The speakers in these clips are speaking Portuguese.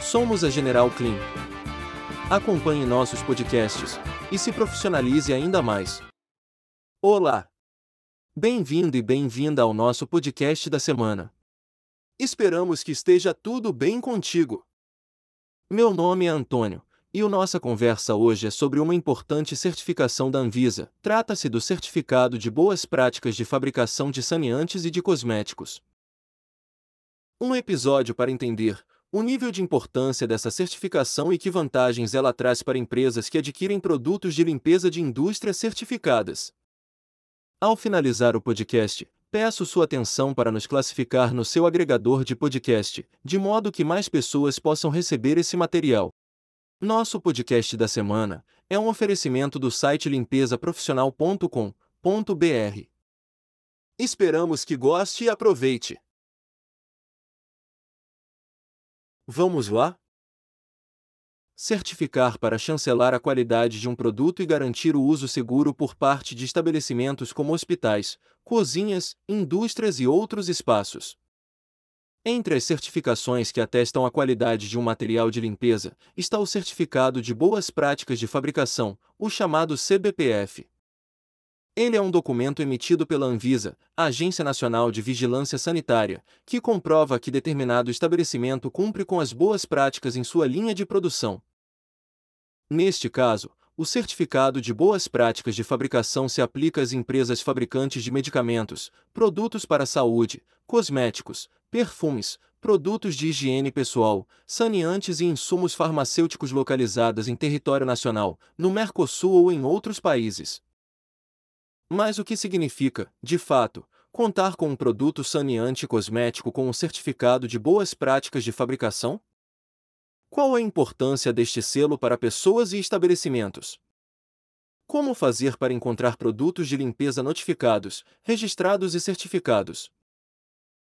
Somos a General Clean. Acompanhe nossos podcasts e se profissionalize ainda mais. Olá! Bem-vindo e bem-vinda ao nosso podcast da semana. Esperamos que esteja tudo bem contigo. Meu nome é Antônio e a nossa conversa hoje é sobre uma importante certificação da Anvisa. Trata-se do Certificado de Boas Práticas de Fabricação de Saneantes e de Cosméticos. Um episódio para entender o nível de importância dessa certificação e que vantagens ela traz para empresas que adquirem produtos de limpeza de indústria certificadas. Ao finalizar o podcast, peço sua atenção para nos classificar no seu agregador de podcast, de modo que mais pessoas possam receber esse material. Nosso podcast da semana é um oferecimento do site limpezaprofissional.com.br. Esperamos que goste e aproveite! Vamos lá? Certificar para chancelar a qualidade de um produto e garantir o uso seguro por parte de estabelecimentos como hospitais, cozinhas, indústrias e outros espaços. Entre as certificações que atestam a qualidade de um material de limpeza, está o Certificado de Boas Práticas de Fabricação, o chamado CBPF. Ele é um documento emitido pela Anvisa, Agência Nacional de Vigilância Sanitária, que comprova que determinado estabelecimento cumpre com as boas práticas em sua linha de produção. Neste caso, o certificado de boas práticas de fabricação se aplica às empresas fabricantes de medicamentos, produtos para a saúde, cosméticos, perfumes, produtos de higiene pessoal, saneantes e insumos farmacêuticos localizadas em território nacional, no Mercosul ou em outros países. Mas o que significa, de fato, contar com um produto saneante cosmético com um certificado de boas práticas de fabricação? Qual a importância deste selo para pessoas e estabelecimentos? Como fazer para encontrar produtos de limpeza notificados, registrados e certificados?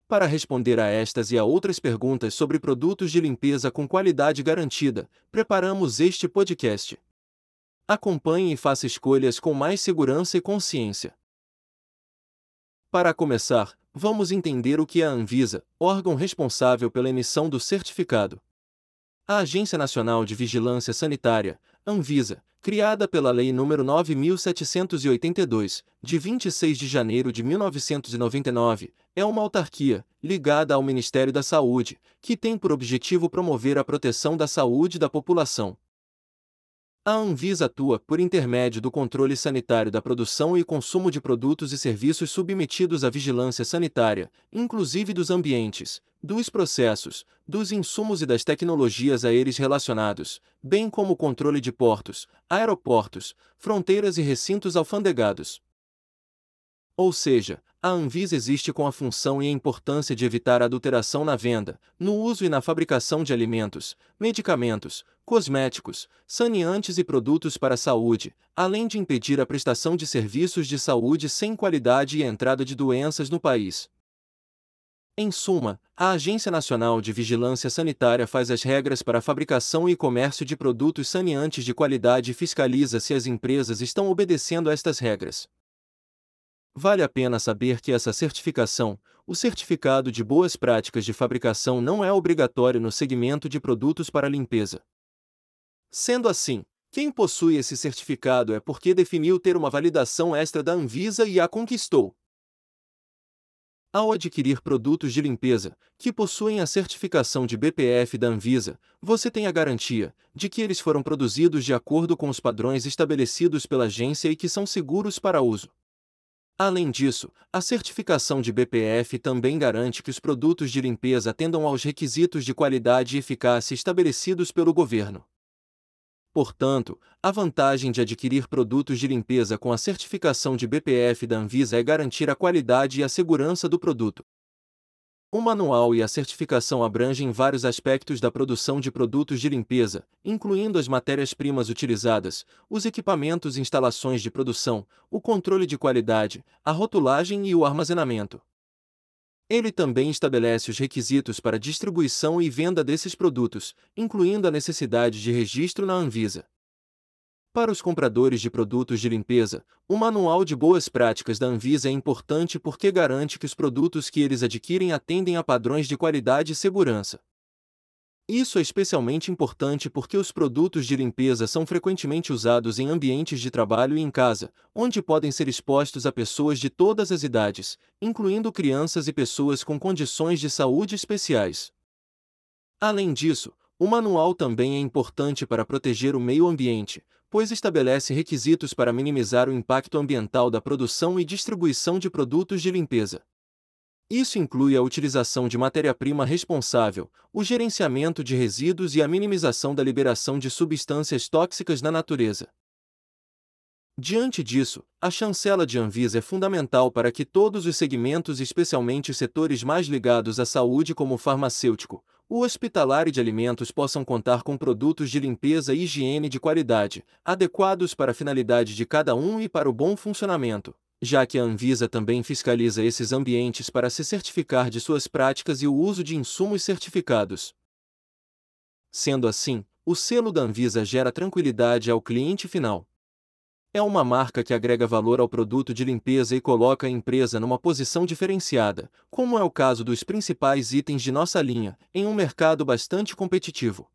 Para responder a estas e a outras perguntas sobre produtos de limpeza com qualidade garantida, preparamos este podcast. Acompanhe e faça escolhas com mais segurança e consciência. Para começar, vamos entender o que é a Anvisa, órgão responsável pela emissão do certificado. A Agência Nacional de Vigilância Sanitária, Anvisa, criada pela Lei nº 9782, de 26 de janeiro de 1999, é uma autarquia, ligada ao Ministério da Saúde, que tem por objetivo promover a proteção da saúde da população, a Anvisa atua por intermédio do controle sanitário da produção e consumo de produtos e serviços submetidos à vigilância sanitária, inclusive dos ambientes, dos processos, dos insumos e das tecnologias a eles relacionados, bem como o controle de portos, aeroportos, fronteiras e recintos alfandegados. Ou seja, a Anvisa existe com a função e a importância de evitar adulteração na venda, no uso e na fabricação de alimentos, medicamentos, cosméticos, saneantes e produtos para a saúde, além de impedir a prestação de serviços de saúde sem qualidade e a entrada de doenças no país. Em suma, a Agência Nacional de Vigilância Sanitária faz as regras para a fabricação e comércio de produtos saneantes de qualidade e fiscaliza se as empresas estão obedecendo a estas regras. Vale a pena saber que essa certificação, o certificado de boas práticas de fabricação, não é obrigatório no segmento de produtos para limpeza. Sendo assim, quem possui esse certificado é porque definiu ter uma validação extra da Anvisa e a conquistou. Ao adquirir produtos de limpeza, que possuem a certificação de BPF da Anvisa, você tem a garantia de que eles foram produzidos de acordo com os padrões estabelecidos pela agência e que são seguros para uso. Além disso, a certificação de BPF também garante que os produtos de limpeza atendam aos requisitos de qualidade e eficácia estabelecidos pelo governo. Portanto, a vantagem de adquirir produtos de limpeza com a certificação de BPF da Anvisa é garantir a qualidade e a segurança do produto. O manual e a certificação abrangem vários aspectos da produção de produtos de limpeza, incluindo as matérias-primas utilizadas, os equipamentos e instalações de produção, o controle de qualidade, a rotulagem e o armazenamento. Ele também estabelece os requisitos para distribuição e venda desses produtos, incluindo a necessidade de registro na Anvisa. Para os compradores de produtos de limpeza, o Manual de Boas Práticas da Anvisa é importante porque garante que os produtos que eles adquirem atendem a padrões de qualidade e segurança. Isso é especialmente importante porque os produtos de limpeza são frequentemente usados em ambientes de trabalho e em casa, onde podem ser expostos a pessoas de todas as idades, incluindo crianças e pessoas com condições de saúde especiais. Além disso, o manual também é importante para proteger o meio ambiente, pois estabelece requisitos para minimizar o impacto ambiental da produção e distribuição de produtos de limpeza. Isso inclui a utilização de matéria-prima responsável, o gerenciamento de resíduos e a minimização da liberação de substâncias tóxicas na natureza. Diante disso, a chancela de Anvisa é fundamental para que todos os segmentos, especialmente os setores mais ligados à saúde como o farmacêutico, o hospitalar e de alimentos possam contar com produtos de limpeza e higiene de qualidade, adequados para a finalidade de cada um e para o bom funcionamento já que a Anvisa também fiscaliza esses ambientes para se certificar de suas práticas e o uso de insumos certificados. Sendo assim, o selo da Anvisa gera tranquilidade ao cliente final. É uma marca que agrega valor ao produto de limpeza e coloca a empresa numa posição diferenciada, como é o caso dos principais itens de nossa linha, em um mercado bastante competitivo.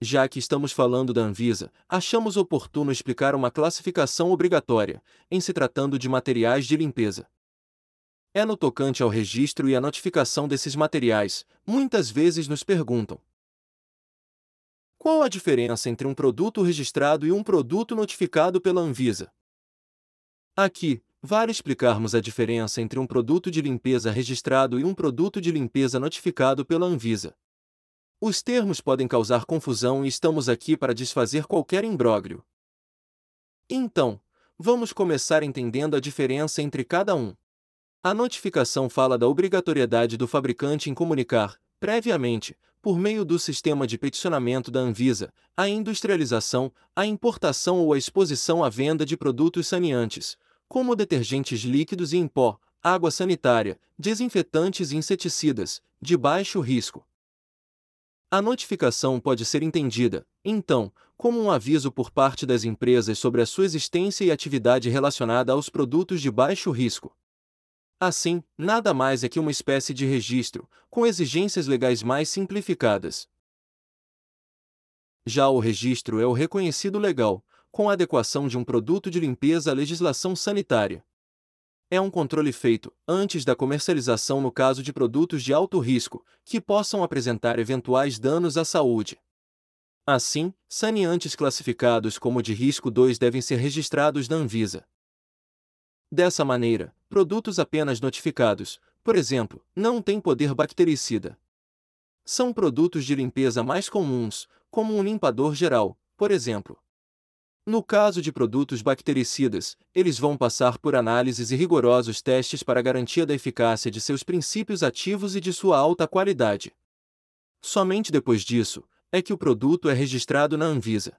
Já que estamos falando da Anvisa, achamos oportuno explicar uma classificação obrigatória, em se tratando de materiais de limpeza. É no tocante ao registro e à notificação desses materiais, muitas vezes nos perguntam: qual a diferença entre um produto registrado e um produto notificado pela Anvisa? Aqui, vale explicarmos a diferença entre um produto de limpeza registrado e um produto de limpeza notificado pela Anvisa. Os termos podem causar confusão e estamos aqui para desfazer qualquer imbróglio. Então, vamos começar entendendo a diferença entre cada um. A notificação fala da obrigatoriedade do fabricante em comunicar, previamente, por meio do sistema de peticionamento da Anvisa, a industrialização, a importação ou a exposição à venda de produtos saneantes, como detergentes líquidos e em pó, água sanitária, desinfetantes e inseticidas, de baixo risco. A notificação pode ser entendida, então, como um aviso por parte das empresas sobre a sua existência e atividade relacionada aos produtos de baixo risco. Assim, nada mais é que uma espécie de registro, com exigências legais mais simplificadas. Já o registro é o reconhecido legal, com adequação de um produto de limpeza à legislação sanitária é um controle feito antes da comercialização no caso de produtos de alto risco, que possam apresentar eventuais danos à saúde. Assim, saneantes classificados como de risco 2 devem ser registrados na Anvisa. Dessa maneira, produtos apenas notificados, por exemplo, não têm poder bactericida. São produtos de limpeza mais comuns, como um limpador geral, por exemplo. No caso de produtos bactericidas, eles vão passar por análises e rigorosos testes para garantia da eficácia de seus princípios ativos e de sua alta qualidade. Somente depois disso, é que o produto é registrado na Anvisa.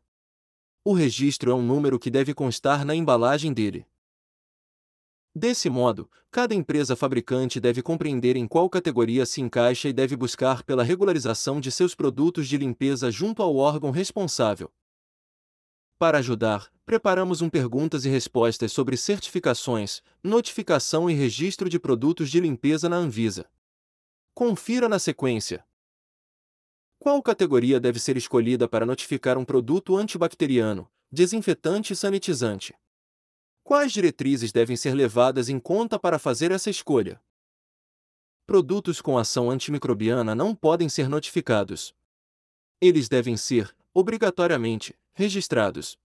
O registro é um número que deve constar na embalagem dele. Desse modo, cada empresa fabricante deve compreender em qual categoria se encaixa e deve buscar pela regularização de seus produtos de limpeza junto ao órgão responsável. Para ajudar, preparamos um perguntas e respostas sobre certificações, notificação e registro de produtos de limpeza na Anvisa. Confira na sequência. Qual categoria deve ser escolhida para notificar um produto antibacteriano, desinfetante e sanitizante? Quais diretrizes devem ser levadas em conta para fazer essa escolha? Produtos com ação antimicrobiana não podem ser notificados. Eles devem ser, obrigatoriamente, registrados.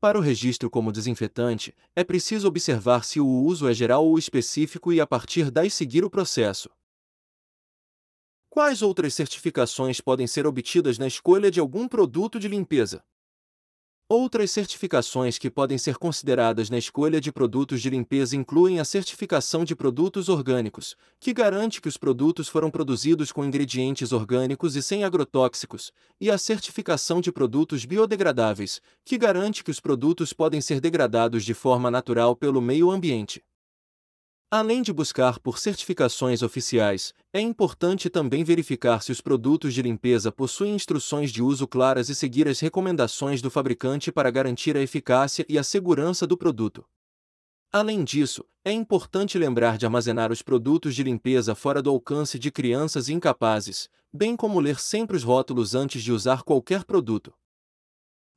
Para o registro como desinfetante, é preciso observar se o uso é geral ou específico e a partir daí seguir o processo. Quais outras certificações podem ser obtidas na escolha de algum produto de limpeza? Outras certificações que podem ser consideradas na escolha de produtos de limpeza incluem a certificação de produtos orgânicos, que garante que os produtos foram produzidos com ingredientes orgânicos e sem agrotóxicos, e a certificação de produtos biodegradáveis, que garante que os produtos podem ser degradados de forma natural pelo meio ambiente. Além de buscar por certificações oficiais, é importante também verificar se os produtos de limpeza possuem instruções de uso claras e seguir as recomendações do fabricante para garantir a eficácia e a segurança do produto. Além disso, é importante lembrar de armazenar os produtos de limpeza fora do alcance de crianças incapazes, bem como ler sempre os rótulos antes de usar qualquer produto.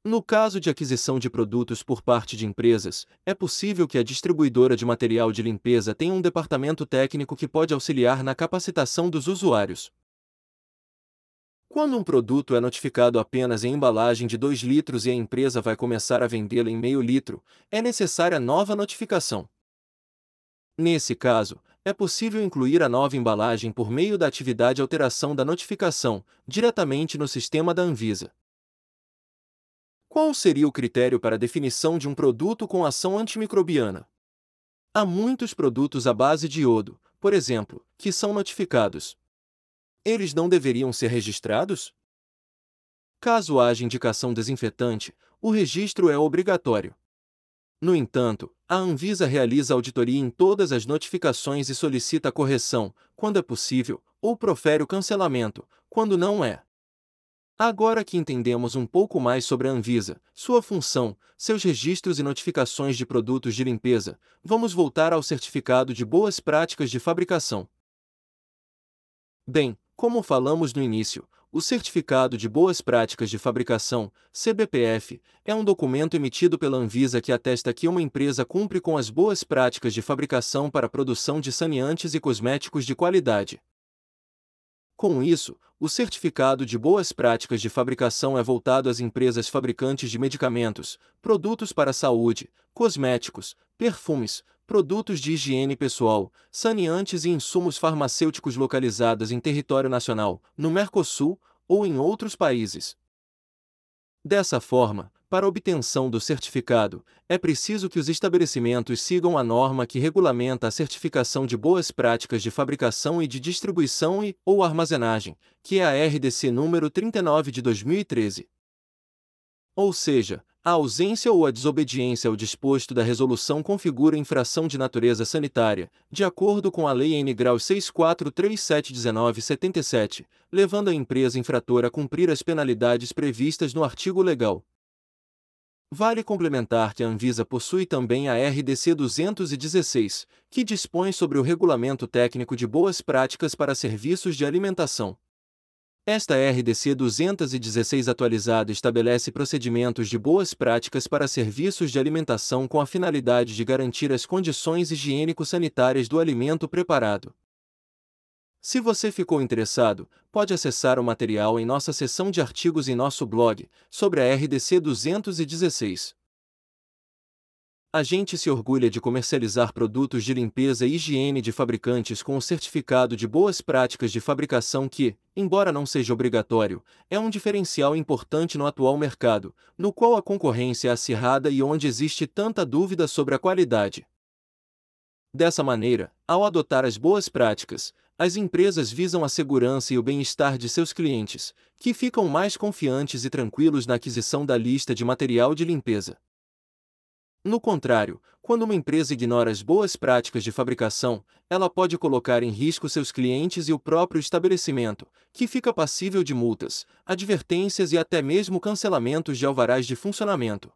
No caso de aquisição de produtos por parte de empresas, é possível que a distribuidora de material de limpeza tenha um departamento técnico que pode auxiliar na capacitação dos usuários. Quando um produto é notificado apenas em embalagem de 2 litros e a empresa vai começar a vendê-lo em meio litro, é necessária nova notificação. Nesse caso, é possível incluir a nova embalagem por meio da atividade alteração da notificação, diretamente no sistema da Anvisa. Qual seria o critério para a definição de um produto com ação antimicrobiana? Há muitos produtos à base de iodo, por exemplo, que são notificados. Eles não deveriam ser registrados? Caso haja indicação desinfetante, o registro é obrigatório. No entanto, a Anvisa realiza auditoria em todas as notificações e solicita correção, quando é possível, ou profere o cancelamento, quando não é. Agora que entendemos um pouco mais sobre a Anvisa, sua função, seus registros e notificações de produtos de limpeza, vamos voltar ao certificado de boas práticas de fabricação. Bem, como falamos no início, o Certificado de Boas Práticas de Fabricação, CBPF, é um documento emitido pela Anvisa que atesta que uma empresa cumpre com as boas práticas de fabricação para a produção de saneantes e cosméticos de qualidade. Com isso, o certificado de boas práticas de fabricação é voltado às empresas fabricantes de medicamentos, produtos para a saúde, cosméticos, perfumes, produtos de higiene pessoal, saneantes e insumos farmacêuticos localizadas em território nacional, no Mercosul ou em outros países. Dessa forma, para obtenção do certificado, é preciso que os estabelecimentos sigam a norma que regulamenta a certificação de boas práticas de fabricação e de distribuição e ou armazenagem, que é a RDC número 39 de 2013. Ou seja, a ausência ou a desobediência ao disposto da resolução configura infração de natureza sanitária, de acordo com a Lei N. Grau 64371977, levando a empresa infratora a cumprir as penalidades previstas no artigo legal. Vale complementar que a Anvisa possui também a RDC 216, que dispõe sobre o regulamento técnico de boas práticas para serviços de alimentação. Esta RDC 216 atualizada estabelece procedimentos de boas práticas para serviços de alimentação com a finalidade de garantir as condições higiênico-sanitárias do alimento preparado. Se você ficou interessado, pode acessar o material em nossa seção de artigos em nosso blog, sobre a RDC 216. A gente se orgulha de comercializar produtos de limpeza e higiene de fabricantes com o certificado de boas práticas de fabricação que, embora não seja obrigatório, é um diferencial importante no atual mercado, no qual a concorrência é acirrada e onde existe tanta dúvida sobre a qualidade. Dessa maneira, ao adotar as boas práticas, as empresas visam a segurança e o bem-estar de seus clientes, que ficam mais confiantes e tranquilos na aquisição da lista de material de limpeza. No contrário, quando uma empresa ignora as boas práticas de fabricação, ela pode colocar em risco seus clientes e o próprio estabelecimento, que fica passível de multas, advertências e até mesmo cancelamentos de alvarás de funcionamento.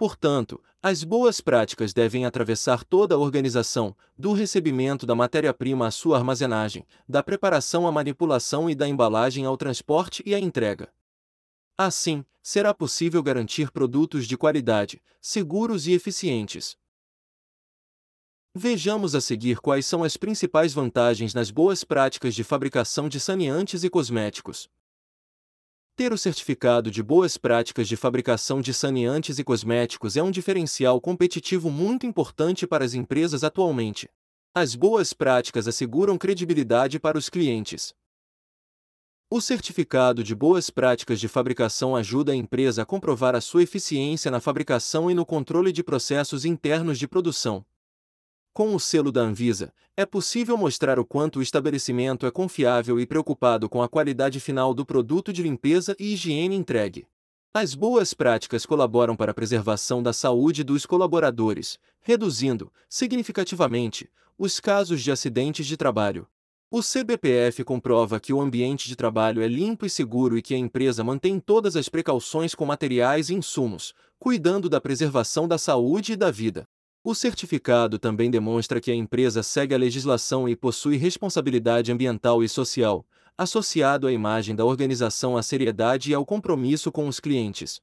Portanto, as boas práticas devem atravessar toda a organização, do recebimento da matéria-prima à sua armazenagem, da preparação à manipulação e da embalagem ao transporte e à entrega. Assim, será possível garantir produtos de qualidade, seguros e eficientes. Vejamos a seguir quais são as principais vantagens nas boas práticas de fabricação de saneantes e cosméticos. Ter o certificado de boas práticas de fabricação de saneantes e cosméticos é um diferencial competitivo muito importante para as empresas atualmente. As boas práticas asseguram credibilidade para os clientes. O certificado de boas práticas de fabricação ajuda a empresa a comprovar a sua eficiência na fabricação e no controle de processos internos de produção, com o selo da Anvisa, é possível mostrar o quanto o estabelecimento é confiável e preocupado com a qualidade final do produto de limpeza e higiene entregue. As boas práticas colaboram para a preservação da saúde dos colaboradores, reduzindo, significativamente, os casos de acidentes de trabalho. O CBPF comprova que o ambiente de trabalho é limpo e seguro e que a empresa mantém todas as precauções com materiais e insumos, cuidando da preservação da saúde e da vida. O certificado também demonstra que a empresa segue a legislação e possui responsabilidade ambiental e social, associado à imagem da organização à seriedade e ao compromisso com os clientes.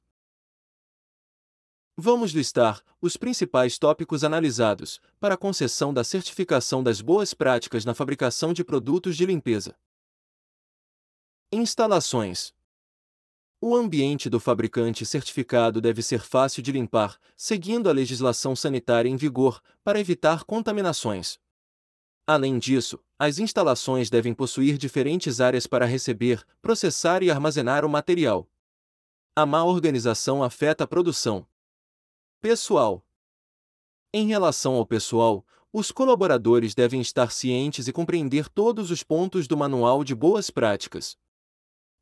Vamos listar os principais tópicos analisados para a concessão da certificação das boas práticas na fabricação de produtos de limpeza. Instalações. O ambiente do fabricante certificado deve ser fácil de limpar, seguindo a legislação sanitária em vigor, para evitar contaminações. Além disso, as instalações devem possuir diferentes áreas para receber, processar e armazenar o material. A má organização afeta a produção. Pessoal. Em relação ao pessoal, os colaboradores devem estar cientes e compreender todos os pontos do Manual de Boas Práticas.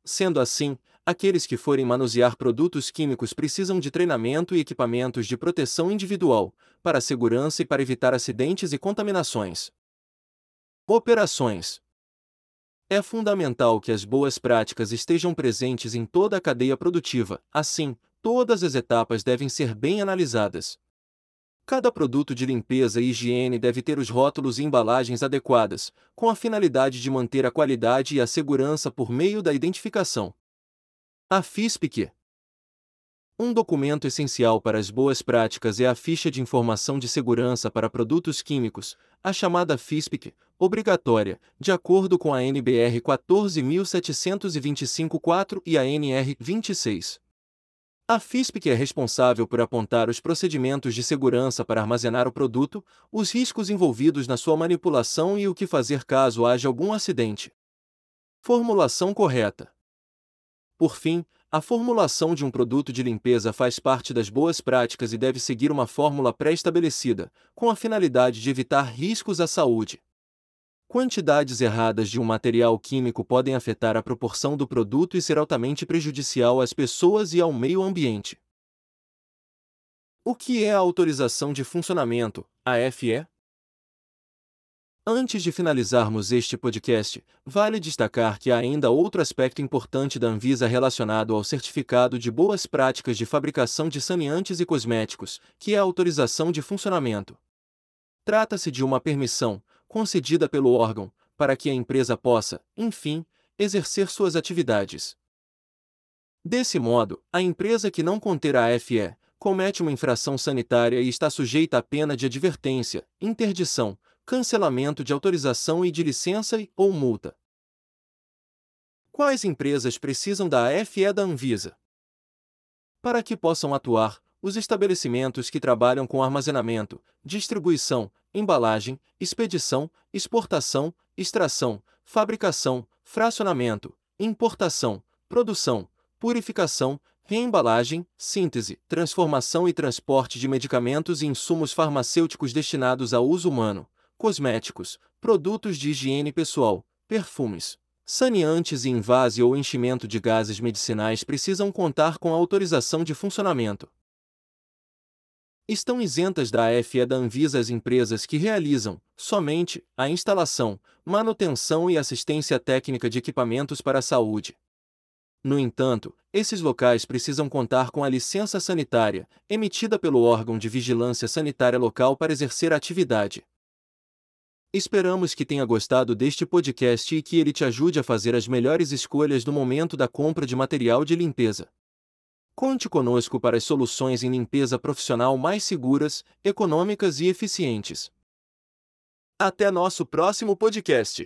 Sendo assim, aqueles que forem manusear produtos químicos precisam de treinamento e equipamentos de proteção individual, para segurança e para evitar acidentes e contaminações. Operações. É fundamental que as boas práticas estejam presentes em toda a cadeia produtiva, assim, todas as etapas devem ser bem analisadas. Cada produto de limpeza e higiene deve ter os rótulos e embalagens adequadas, com a finalidade de manter a qualidade e a segurança por meio da identificação. A FISPIC um documento essencial para as boas práticas é a Ficha de Informação de Segurança para Produtos Químicos, a chamada FISPIC, obrigatória, de acordo com a NBR 14725-4 e a NR 26. A FISPIC é responsável por apontar os procedimentos de segurança para armazenar o produto, os riscos envolvidos na sua manipulação e o que fazer caso haja algum acidente. Formulação correta. Por fim, a formulação de um produto de limpeza faz parte das boas práticas e deve seguir uma fórmula pré-estabelecida, com a finalidade de evitar riscos à saúde. Quantidades erradas de um material químico podem afetar a proporção do produto e ser altamente prejudicial às pessoas e ao meio ambiente. O que é a autorização de funcionamento, AFE? Antes de finalizarmos este podcast, vale destacar que há ainda outro aspecto importante da Anvisa relacionado ao certificado de boas práticas de fabricação de saneantes e cosméticos, que é a autorização de funcionamento. Trata-se de uma permissão, concedida pelo órgão, para que a empresa possa, enfim, exercer suas atividades. Desse modo, a empresa que não conter a AFE comete uma infração sanitária e está sujeita à pena de advertência, interdição, cancelamento de autorização e de licença e, ou multa. Quais empresas precisam da AFE da Anvisa? Para que possam atuar, os estabelecimentos que trabalham com armazenamento, distribuição, embalagem, expedição, exportação, extração, fabricação, fracionamento, importação, produção, purificação, reembalagem, síntese, transformação e transporte de medicamentos e insumos farmacêuticos destinados ao uso humano, cosméticos, produtos de higiene pessoal, perfumes, saneantes e invase ou enchimento de gases medicinais precisam contar com autorização de funcionamento. Estão isentas da AFE da Anvisa as empresas que realizam, somente, a instalação, manutenção e assistência técnica de equipamentos para a saúde. No entanto, esses locais precisam contar com a licença sanitária, emitida pelo órgão de vigilância sanitária local para exercer a atividade. Esperamos que tenha gostado deste podcast e que ele te ajude a fazer as melhores escolhas no momento da compra de material de limpeza. Conte conosco para as soluções em limpeza profissional mais seguras, econômicas e eficientes. Até nosso próximo podcast!